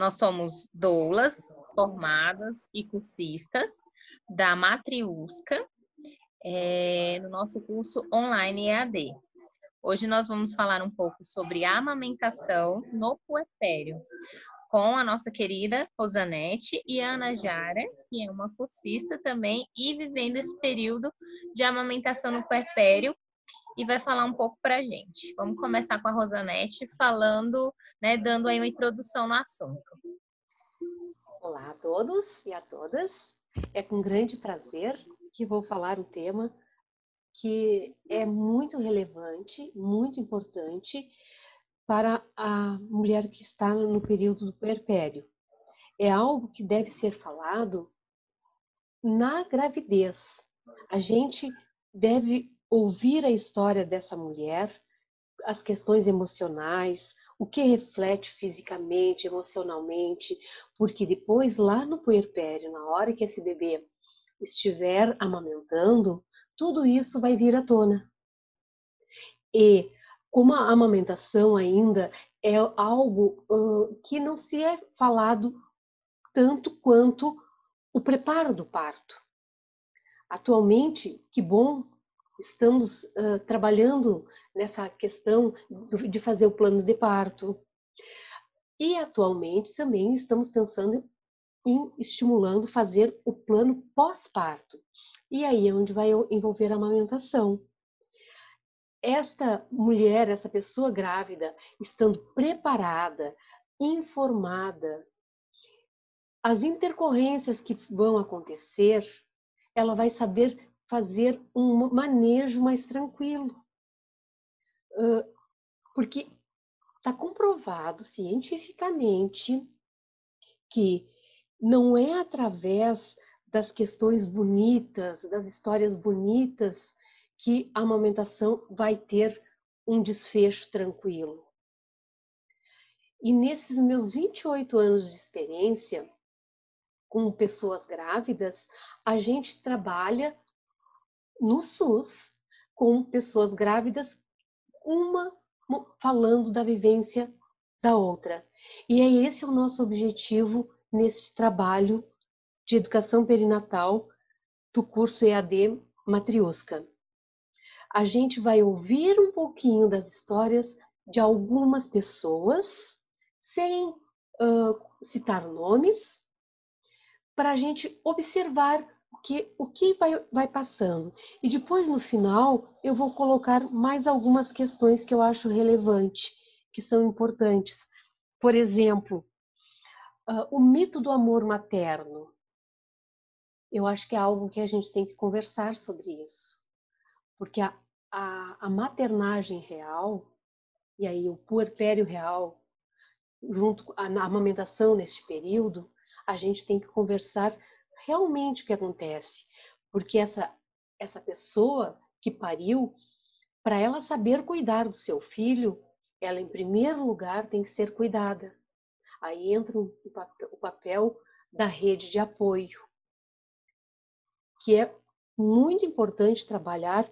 Nós somos doulas, formadas e cursistas da Matriusca, é, no nosso curso online EAD. Hoje nós vamos falar um pouco sobre amamentação no puerpério, com a nossa querida Rosanete e a Ana Jara, que é uma cursista também e vivendo esse período de amamentação no puerpério e vai falar um pouco para a gente. Vamos começar com a Rosanete falando, né, dando aí uma introdução no assunto. Olá a todos e a todas. É com grande prazer que vou falar um tema que é muito relevante, muito importante para a mulher que está no período do puerpério. É algo que deve ser falado na gravidez. A gente deve ouvir a história dessa mulher, as questões emocionais, o que reflete fisicamente, emocionalmente, porque depois lá no puerpério, na hora que esse bebê estiver amamentando, tudo isso vai vir à tona. E como a amamentação ainda é algo uh, que não se é falado tanto quanto o preparo do parto. Atualmente, que bom estamos uh, trabalhando nessa questão de fazer o plano de parto. E atualmente também estamos pensando em estimulando fazer o plano pós-parto. E aí é onde vai envolver a amamentação. Esta mulher, essa pessoa grávida, estando preparada, informada, as intercorrências que vão acontecer, ela vai saber fazer um manejo mais tranquilo. Porque está comprovado cientificamente que não é através das questões bonitas, das histórias bonitas, que a amamentação vai ter um desfecho tranquilo. E nesses meus 28 anos de experiência com pessoas grávidas, a gente trabalha no SUS com pessoas grávidas, uma falando da vivência da outra. E é esse o nosso objetivo neste trabalho de educação perinatal do curso EAD Matriusca. A gente vai ouvir um pouquinho das histórias de algumas pessoas, sem uh, citar nomes, para a gente observar que, o que vai, vai passando. E depois, no final, eu vou colocar mais algumas questões que eu acho relevantes, que são importantes. Por exemplo, uh, o mito do amor materno. Eu acho que é algo que a gente tem que conversar sobre isso. Porque a, a, a maternagem real, e aí o puerpério real, junto a amamentação neste período, a gente tem que conversar realmente o que acontece, porque essa essa pessoa que pariu, para ela saber cuidar do seu filho, ela em primeiro lugar tem que ser cuidada. Aí entra o papel, o papel da rede de apoio, que é muito importante trabalhar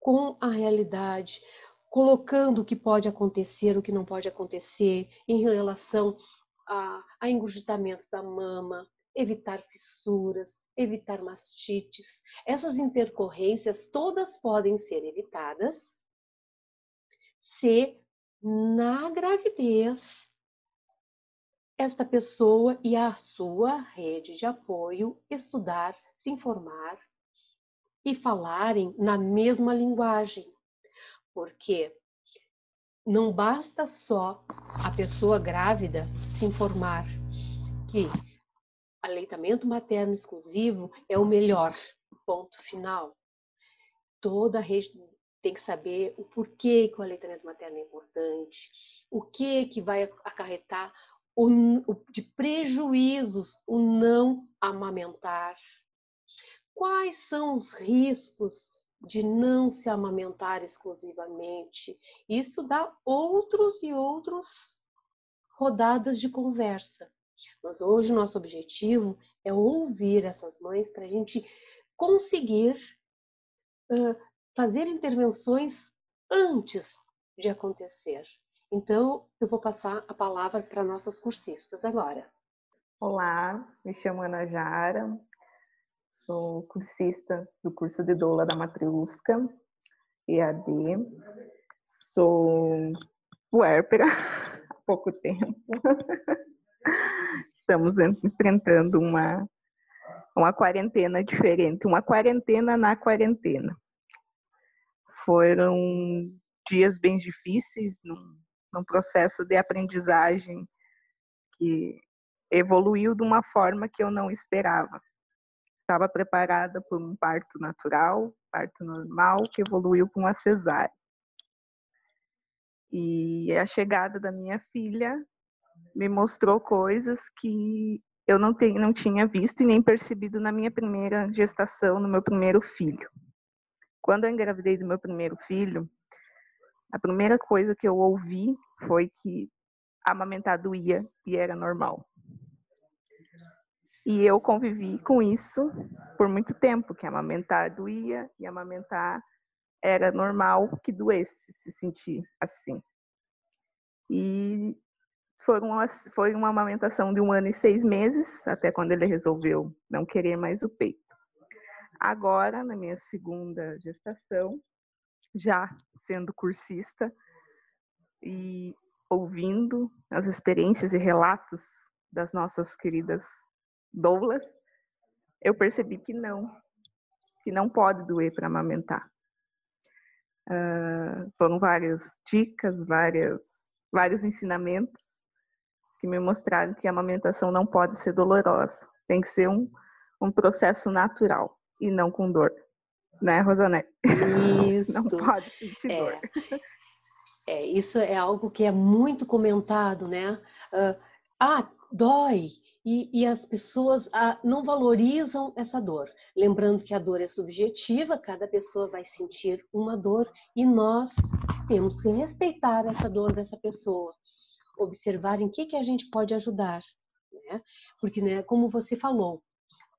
com a realidade, colocando o que pode acontecer, o que não pode acontecer em relação a, a engurgitamento da mama, evitar fissuras, evitar mastites. Essas intercorrências todas podem ser evitadas se na gravidez esta pessoa e a sua rede de apoio estudar, se informar e falarem na mesma linguagem. Porque não basta só a pessoa grávida se informar que aleitamento materno exclusivo é o melhor, ponto final. Toda a rede tem que saber o porquê que o aleitamento materno é importante, o que que vai acarretar o, de prejuízos o não amamentar, quais são os riscos de não se amamentar exclusivamente. Isso dá outros e outros rodadas de conversa. Mas hoje o nosso objetivo é ouvir essas mães para a gente conseguir uh, fazer intervenções antes de acontecer. Então, eu vou passar a palavra para nossas cursistas agora. Olá, me chamo Ana Jara, sou cursista do curso de doula da Matriusca, EAD, sou puérpera há pouco tempo. Estamos enfrentando uma, uma quarentena diferente, uma quarentena na quarentena. Foram dias bem difíceis, num, num processo de aprendizagem que evoluiu de uma forma que eu não esperava. Estava preparada por um parto natural, parto normal, que evoluiu com uma cesárea. E a chegada da minha filha me mostrou coisas que eu não, tenho, não tinha visto e nem percebido na minha primeira gestação, no meu primeiro filho. Quando eu engravidei do meu primeiro filho, a primeira coisa que eu ouvi foi que amamentar doía e era normal. E eu convivi com isso por muito tempo, que amamentar doía e amamentar era normal que doesse se sentir assim. E foi uma, foi uma amamentação de um ano e seis meses, até quando ele resolveu não querer mais o peito. Agora, na minha segunda gestação, já sendo cursista e ouvindo as experiências e relatos das nossas queridas doulas, eu percebi que não, que não pode doer para amamentar. Uh, foram várias dicas, várias, vários ensinamentos que me mostraram que a amamentação não pode ser dolorosa, tem que ser um, um processo natural e não com dor né, Rosanete? Isso. Não pode sentir é. dor. É, isso é algo que é muito comentado, né? Uh, ah, dói. E, e as pessoas ah, não valorizam essa dor. Lembrando que a dor é subjetiva, cada pessoa vai sentir uma dor e nós temos que respeitar essa dor dessa pessoa, observar em que, que a gente pode ajudar. Né? Porque, né, como você falou,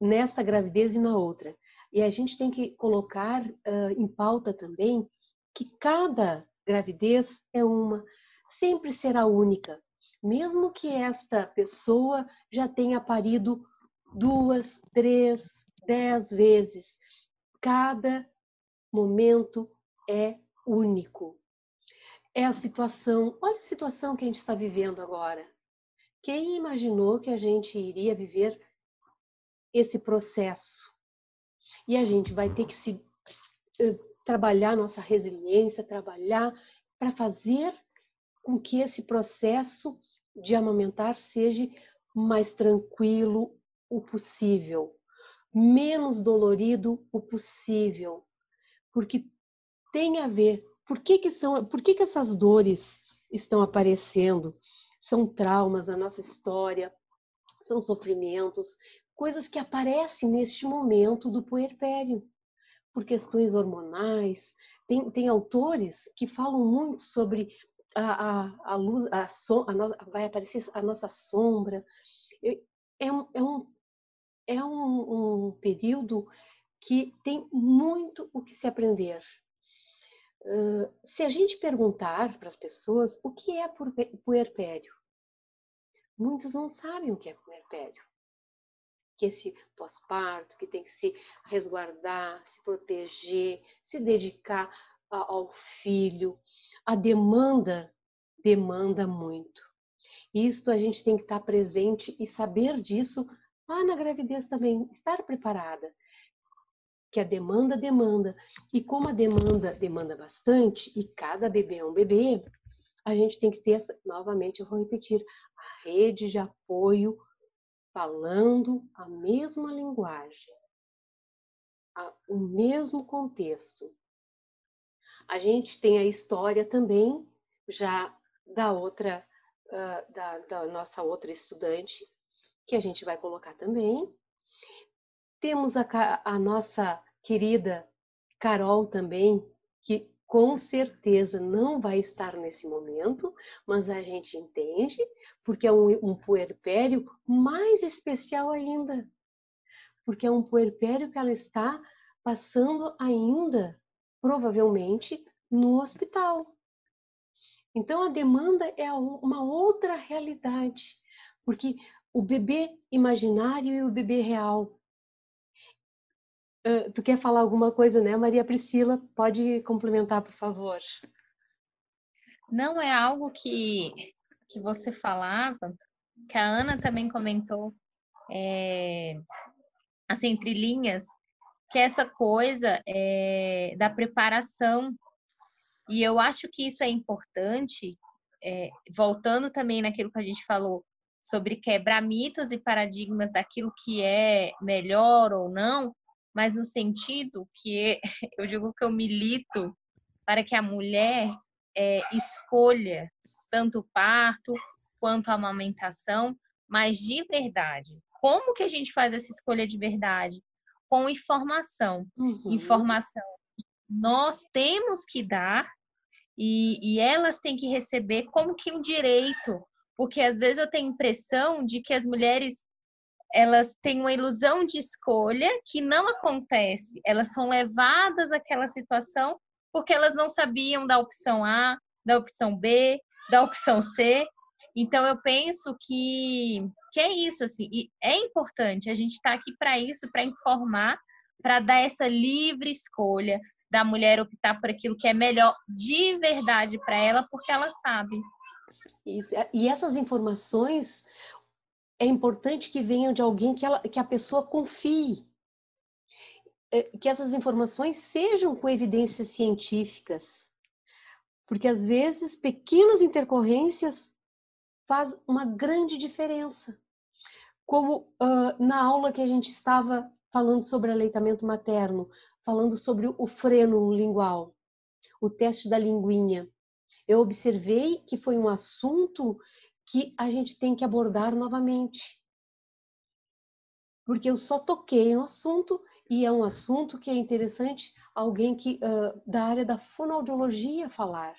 nesta gravidez e na outra, e a gente tem que colocar uh, em pauta também que cada gravidez é uma, sempre será única. Mesmo que esta pessoa já tenha parido duas, três, dez vezes, cada momento é único. É a situação, olha a situação que a gente está vivendo agora. Quem imaginou que a gente iria viver esse processo? E a gente vai ter que se uh, trabalhar nossa resiliência, trabalhar para fazer com que esse processo de amamentar seja mais tranquilo o possível, menos dolorido o possível, porque tem a ver. Por que que são? Por que que essas dores estão aparecendo? São traumas da nossa história, são sofrimentos, coisas que aparecem neste momento do puerpério, por questões hormonais. Tem, tem autores que falam muito sobre a, a, a luz, a, so, a vai aparecer a nossa sombra. É é um, é um, um período que tem muito o que se aprender. Se a gente perguntar para as pessoas o que é puerpério, muitos não sabem o que é puerpério que esse pós-parto, que tem que se resguardar, se proteger, se dedicar ao filho. A demanda demanda muito. Isso a gente tem que estar presente e saber disso lá na gravidez também, estar preparada. Que a demanda demanda. E como a demanda demanda bastante, e cada bebê é um bebê, a gente tem que ter, novamente, eu vou repetir, a rede de apoio falando a mesma linguagem, a, o mesmo contexto. A gente tem a história também já da outra, uh, da, da nossa outra estudante, que a gente vai colocar também. Temos a, a nossa querida Carol também, que com certeza não vai estar nesse momento, mas a gente entende, porque é um, um puerpério mais especial ainda. Porque é um puerpério que ela está passando ainda, provavelmente, no hospital. Então a demanda é uma outra realidade, porque o bebê imaginário e o bebê real. Uh, tu quer falar alguma coisa, né, Maria Priscila? Pode complementar, por favor. Não é algo que, que você falava, que a Ana também comentou, é, assim, entre linhas, que essa coisa é, da preparação. E eu acho que isso é importante, é, voltando também naquilo que a gente falou sobre quebrar mitos e paradigmas daquilo que é melhor ou não, mas no sentido que eu digo que eu milito para que a mulher é, escolha tanto o parto quanto a amamentação, mas de verdade. Como que a gente faz essa escolha de verdade? Com informação. Uhum. Informação nós temos que dar e, e elas têm que receber como que um direito, porque às vezes eu tenho a impressão de que as mulheres elas têm uma ilusão de escolha que não acontece. Elas são levadas àquela situação porque elas não sabiam da opção A, da opção B, da opção C. Então eu penso que, que é isso assim, e é importante a gente estar tá aqui para isso, para informar, para dar essa livre escolha da mulher optar por aquilo que é melhor de verdade para ela, porque ela sabe. Isso. E essas informações é importante que venham de alguém que, ela, que a pessoa confie. É, que essas informações sejam com evidências científicas. Porque às vezes pequenas intercorrências faz uma grande diferença. Como uh, na aula que a gente estava falando sobre aleitamento materno, falando sobre o freno lingual, o teste da linguinha eu observei que foi um assunto que a gente tem que abordar novamente. Porque eu só toquei no assunto e é um assunto que é interessante alguém que uh, da área da fonoaudiologia falar.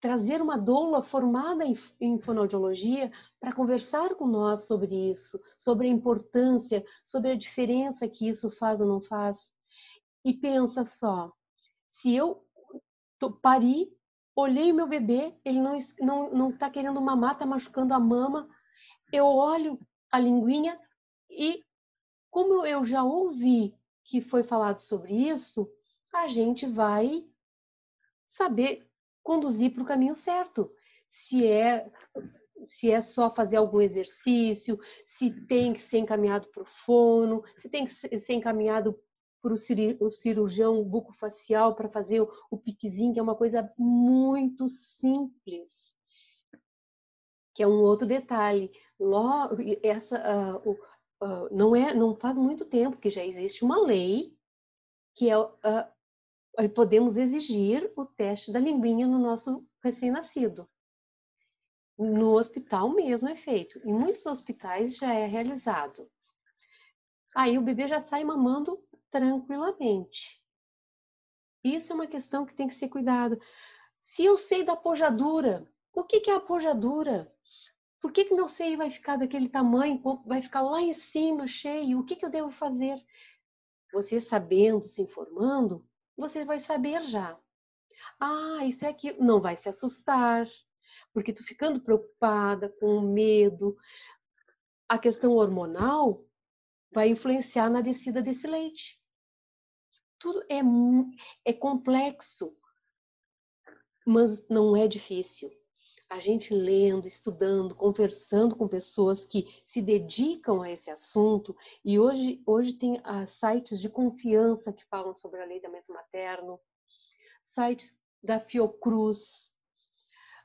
Trazer uma doula formada em, em fonoaudiologia para conversar com nós sobre isso, sobre a importância, sobre a diferença que isso faz ou não faz. E pensa só, se eu pari, olhei meu bebê, ele não não não está querendo mamar, está machucando a mama. Eu olho a linguinha e como eu já ouvi que foi falado sobre isso, a gente vai saber conduzir para o caminho certo. Se é se é só fazer algum exercício, se tem que ser encaminhado para o fono, se tem que ser encaminhado para o cirurgião bucofacial para fazer o, piquezinho, que é uma coisa muito simples. Que é um outro detalhe. Logo, essa, uh, uh, não, é, não faz muito tempo que já existe uma lei que é uh, podemos exigir o teste da linguinha no nosso recém-nascido. No hospital mesmo é feito. Em muitos hospitais já é realizado. Aí o bebê já sai mamando tranquilamente. Isso é uma questão que tem que ser cuidado. Se eu sei da pojadura, o que, que é a pojadura? Por que, que meu seio vai ficar daquele tamanho, vai ficar lá em cima, cheio? O que, que eu devo fazer? Você sabendo, se informando, você vai saber já. Ah, isso é aquilo. Não vai se assustar, porque tu ficando preocupada, com medo. A questão hormonal vai influenciar na descida desse leite. Tudo é, é complexo, mas não é difícil. A gente lendo, estudando, conversando com pessoas que se dedicam a esse assunto, e hoje, hoje tem ah, sites de confiança que falam sobre aleitamento materno, sites da Fiocruz,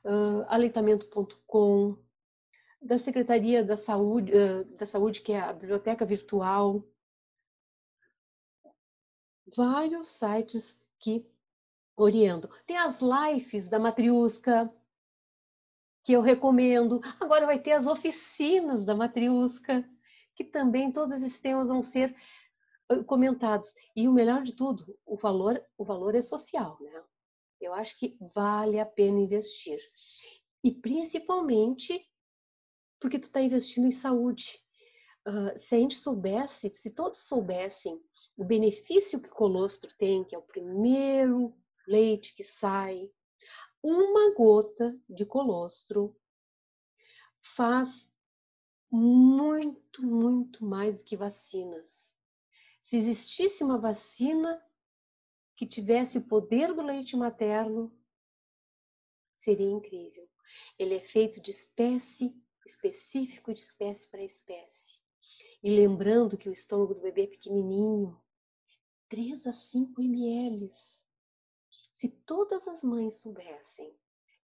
uh, aleitamento.com, da Secretaria da Saúde, da Saúde, que é a Biblioteca Virtual. Vários sites que orientam. Tem as lives da Matriusca, que eu recomendo. Agora vai ter as oficinas da Matriusca, que também todos esses temas vão ser comentados. E o melhor de tudo, o valor, o valor é social, né? Eu acho que vale a pena investir. E principalmente porque tu está investindo em saúde. Uh, se a gente soubesse, se todos soubessem o benefício que o colostro tem, que é o primeiro leite que sai, uma gota de colostro faz muito, muito mais do que vacinas. Se existisse uma vacina que tivesse o poder do leite materno, seria incrível. Ele é feito de espécie específico de espécie para espécie. E lembrando que o estômago do bebê é pequenininho, 3 a 5 ml. Se todas as mães soubessem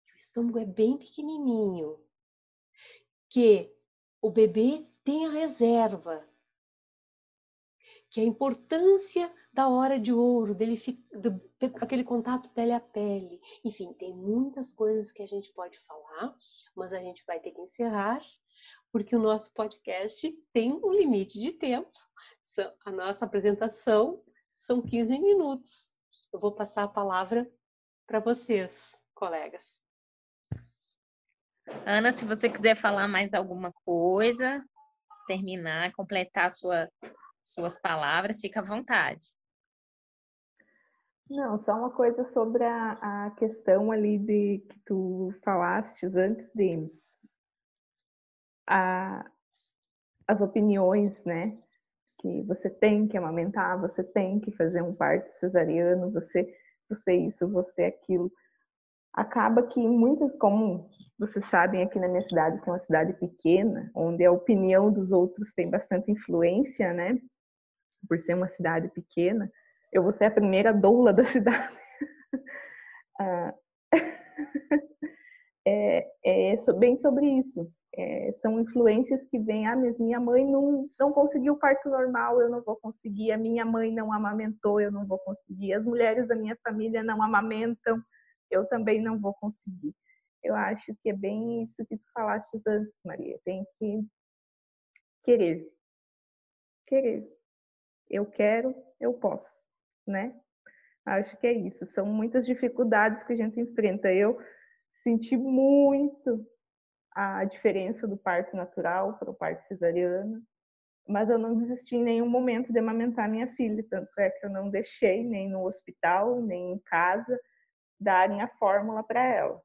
que o estômago é bem pequenininho, que o bebê tem a reserva, que a importância da hora de ouro, dele do, aquele contato pele a pele. Enfim, tem muitas coisas que a gente pode falar, mas a gente vai ter que encerrar, porque o nosso podcast tem um limite de tempo. A nossa apresentação são 15 minutos. Eu vou passar a palavra para vocês, colegas. Ana, se você quiser falar mais alguma coisa, terminar, completar sua, suas palavras, fica à vontade. Não, só uma coisa sobre a, a questão ali de que tu falaste antes de a, as opiniões, né? Que você tem que amamentar, você tem que fazer um parto cesariano, você, você isso, você aquilo. Acaba que muitas, como vocês sabem, aqui na minha cidade, que é uma cidade pequena, onde a opinião dos outros tem bastante influência, né? Por ser uma cidade pequena, eu vou ser a primeira doula da cidade. ah, é, é, bem sobre isso. É, são influências que vêm, ah, mas minha mãe não, não conseguiu parto normal, eu não vou conseguir, a minha mãe não amamentou, eu não vou conseguir, as mulheres da minha família não amamentam, eu também não vou conseguir. Eu acho que é bem isso que tu falaste antes, Maria, tem que querer. Querer. Eu quero, eu posso né? Acho que é isso. São muitas dificuldades que a gente enfrenta. Eu senti muito a diferença do parto natural para o parto cesariano, mas eu não desisti em nenhum momento de amamentar minha filha. Tanto é que eu não deixei, nem no hospital, nem em casa, darem a fórmula para ela,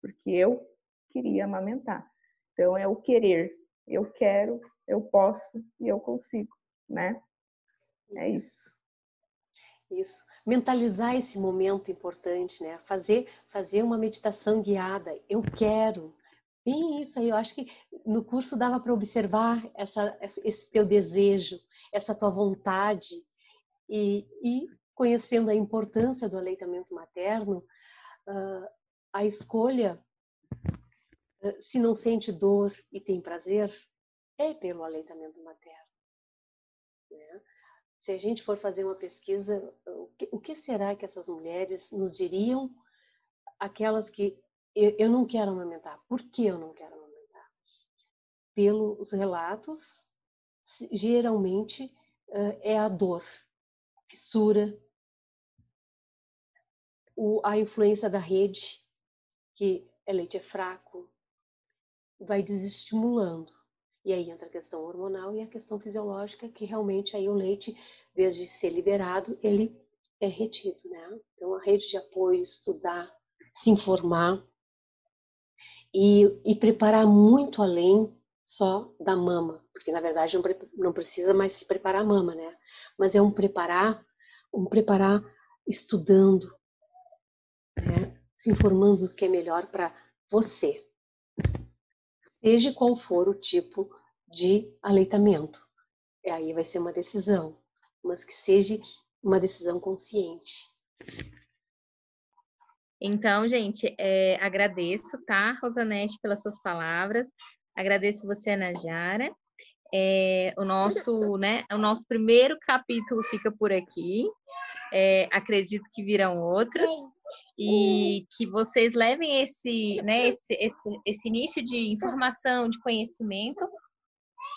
porque eu queria amamentar. Então é o querer. Eu quero, eu posso e eu consigo, né? É isso. Isso. Mentalizar esse momento importante, né? Fazer, fazer uma meditação guiada. Eu quero. Bem isso aí. Eu acho que no curso dava para observar essa, esse teu desejo, essa tua vontade. E, e conhecendo a importância do aleitamento materno, uh, a escolha, uh, se não sente dor e tem prazer, é pelo aleitamento materno. Né? Se a gente for fazer uma pesquisa, o que, o que será que essas mulheres nos diriam? Aquelas que eu, eu não quero amamentar. Por que eu não quero amamentar? Pelos relatos, geralmente é a dor, fissura, o, a influência da rede, que é leite é fraco, vai desestimulando. E aí entra a questão hormonal e a questão fisiológica, que realmente aí o leite, em vez de ser liberado, ele é retido, né? Então a rede de apoio, estudar, se informar e, e preparar muito além só da mama, porque na verdade não, não precisa mais se preparar a mama, né? Mas é um preparar, um preparar estudando, né? se informando do que é melhor para você seja qual for o tipo de aleitamento. E aí vai ser uma decisão, mas que seja uma decisão consciente. Então, gente, é, agradeço, tá, Rosanete, pelas suas palavras. Agradeço você, Ana Jara. É, o nosso, né, o nosso primeiro capítulo fica por aqui. É, acredito que virão outros e que vocês levem esse, né, esse, esse, esse início de informação, de conhecimento,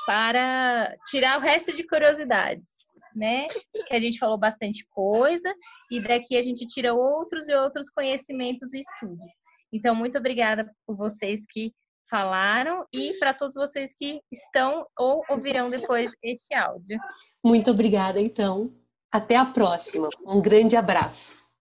para tirar o resto de curiosidades, né? Que a gente falou bastante coisa e daqui a gente tira outros e outros conhecimentos e estudos. Então, muito obrigada por vocês que falaram e para todos vocês que estão ou ouvirão depois este áudio. Muito obrigada, então. Até a próxima. Um grande abraço.